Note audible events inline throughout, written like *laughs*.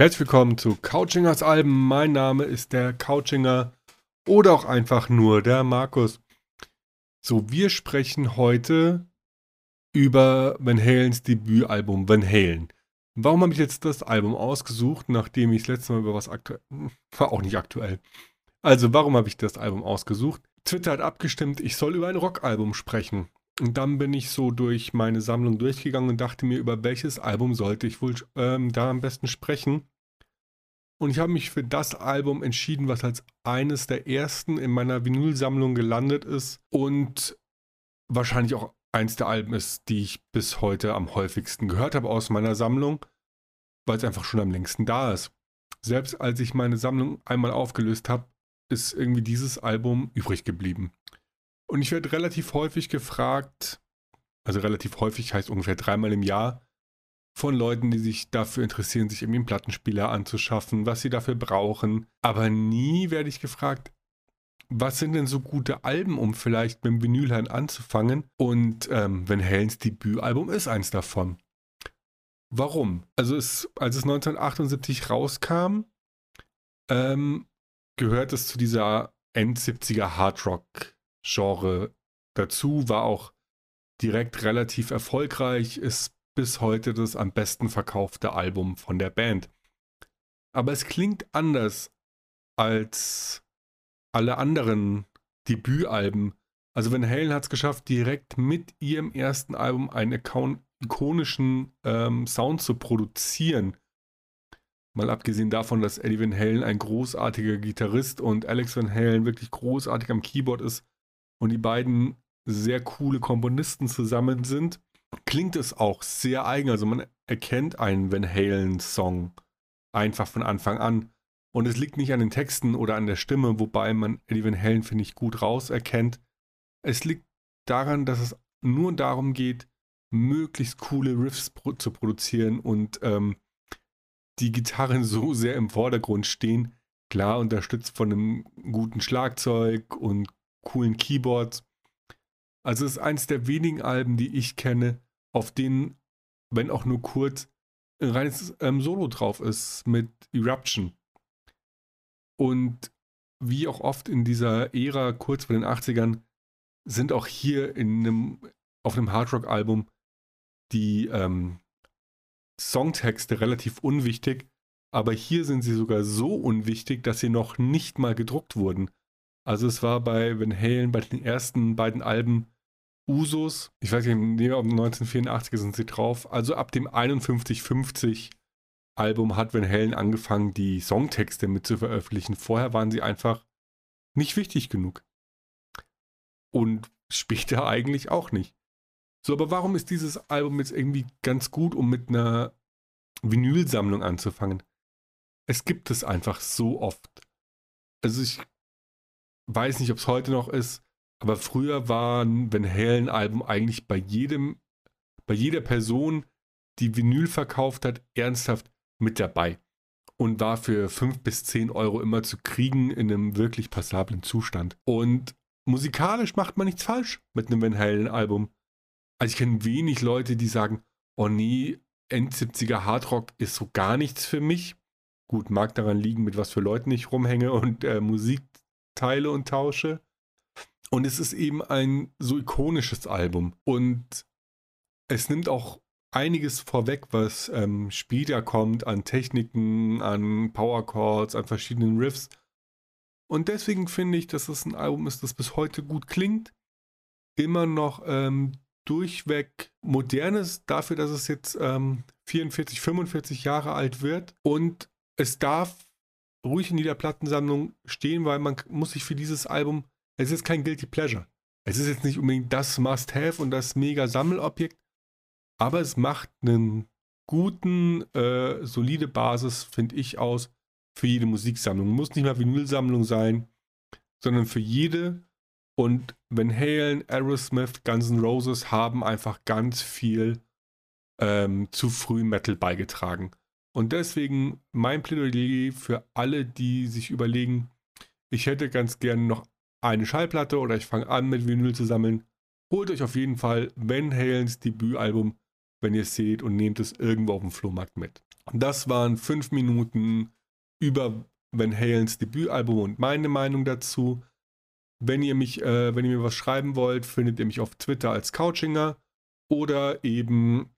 Herzlich willkommen zu Couchingers Alben. Mein Name ist der Couchinger oder auch einfach nur der Markus. So, wir sprechen heute über Van Halens Debütalbum Van Halen. Warum habe ich jetzt das Album ausgesucht, nachdem ich das letzte Mal über was aktuell. *laughs* War auch nicht aktuell. Also, warum habe ich das Album ausgesucht? Twitter hat abgestimmt, ich soll über ein Rockalbum sprechen. Und dann bin ich so durch meine Sammlung durchgegangen und dachte mir, über welches Album sollte ich wohl ähm, da am besten sprechen. Und ich habe mich für das Album entschieden, was als eines der ersten in meiner Vinylsammlung gelandet ist und wahrscheinlich auch eins der Alben ist, die ich bis heute am häufigsten gehört habe aus meiner Sammlung, weil es einfach schon am längsten da ist. Selbst als ich meine Sammlung einmal aufgelöst habe, ist irgendwie dieses Album übrig geblieben. Und ich werde relativ häufig gefragt, also relativ häufig heißt ungefähr dreimal im Jahr, von Leuten, die sich dafür interessieren, sich irgendwie einen Plattenspieler anzuschaffen, was sie dafür brauchen. Aber nie werde ich gefragt, was sind denn so gute Alben, um vielleicht mit dem Vinylhand anzufangen? Und ähm, Van Halens Debütalbum ist eins davon. Warum? Also es, als es 1978 rauskam, ähm, gehört es zu dieser End-70er Hardrock-Genre dazu, war auch direkt relativ erfolgreich, ist bis heute das am besten verkaufte Album von der Band. Aber es klingt anders als alle anderen Debütalben. Also Van Halen hat es geschafft, direkt mit ihrem ersten Album einen ikonischen ähm, Sound zu produzieren. Mal abgesehen davon, dass Eddie Van Halen ein großartiger Gitarrist und Alex Van Halen wirklich großartig am Keyboard ist und die beiden sehr coole Komponisten zusammen sind, klingt es auch sehr eigen. Also man erkennt einen Van Halen-Song einfach von Anfang an. Und es liegt nicht an den Texten oder an der Stimme, wobei man Eddie Van Halen, finde ich, gut rauserkennt. Es liegt daran, dass es nur darum geht, möglichst coole Riffs pro zu produzieren und ähm, die Gitarren *laughs* so sehr im Vordergrund stehen. Klar, unterstützt von einem guten Schlagzeug und coolen Keyboards. Also es ist eines der wenigen Alben, die ich kenne, auf denen, wenn auch nur kurz, ein reines ähm, Solo drauf ist mit Eruption. Und wie auch oft in dieser Ära, kurz vor den 80ern, sind auch hier in einem, auf einem Hardrock-Album die ähm, Songtexte relativ unwichtig, aber hier sind sie sogar so unwichtig, dass sie noch nicht mal gedruckt wurden. Also es war bei Van Halen bei den ersten beiden Alben Usos, ich weiß nicht, um 1984 sind sie drauf. Also ab dem 5150 Album hat Van Halen angefangen, die Songtexte mit zu veröffentlichen. Vorher waren sie einfach nicht wichtig genug. Und später *laughs* eigentlich auch nicht. So, aber warum ist dieses Album jetzt irgendwie ganz gut, um mit einer Vinylsammlung anzufangen? Es gibt es einfach so oft. Also ich weiß nicht, ob es heute noch ist, aber früher waren Van Halen-Alben eigentlich bei jedem, bei jeder Person, die Vinyl verkauft hat, ernsthaft mit dabei. Und war für 5 bis 10 Euro immer zu kriegen in einem wirklich passablen Zustand. Und musikalisch macht man nichts falsch mit einem Van Halen-Album. Also ich kenne wenig Leute, die sagen, oh nee, End-70er Hardrock ist so gar nichts für mich. Gut, mag daran liegen, mit was für Leuten ich rumhänge und äh, Musik teile und tausche. Und es ist eben ein so ikonisches Album. Und es nimmt auch einiges vorweg, was ähm, später kommt an Techniken, an Power Chords, an verschiedenen Riffs. Und deswegen finde ich, dass es ein Album ist, das bis heute gut klingt. Immer noch ähm, durchweg modernes, dafür, dass es jetzt ähm, 44, 45 Jahre alt wird. Und es darf ruhig in jeder Plattensammlung stehen, weil man muss sich für dieses Album es ist kein Guilty Pleasure. Es ist jetzt nicht unbedingt das Must-Have und das mega Sammelobjekt, aber es macht einen guten, äh, solide Basis, finde ich, aus für jede Musiksammlung. Muss nicht mal Vinylsammlung sein, sondern für jede. Und Van Halen, Aerosmith, Guns N' Roses haben einfach ganz viel ähm, zu früh Metal beigetragen. Und deswegen mein Plädoyer für alle, die sich überlegen, ich hätte ganz gerne noch eine Schallplatte oder ich fange an mit Vinyl zu sammeln. holt euch auf jeden Fall Van Halens Debütalbum, wenn ihr es seht, und nehmt es irgendwo auf dem Flohmarkt mit. Das waren fünf Minuten über Van Halens Debütalbum und meine Meinung dazu. Wenn ihr mich, äh, wenn ihr mir was schreiben wollt, findet ihr mich auf Twitter als Couchinger oder eben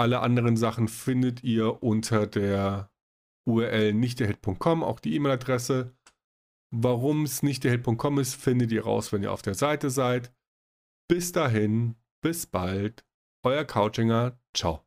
alle anderen Sachen findet ihr unter der URL nichtderhit.com, auch die E-Mail-Adresse. Warum es nichtderhit.com ist, findet ihr raus, wenn ihr auf der Seite seid. Bis dahin, bis bald, euer Couchinger, ciao.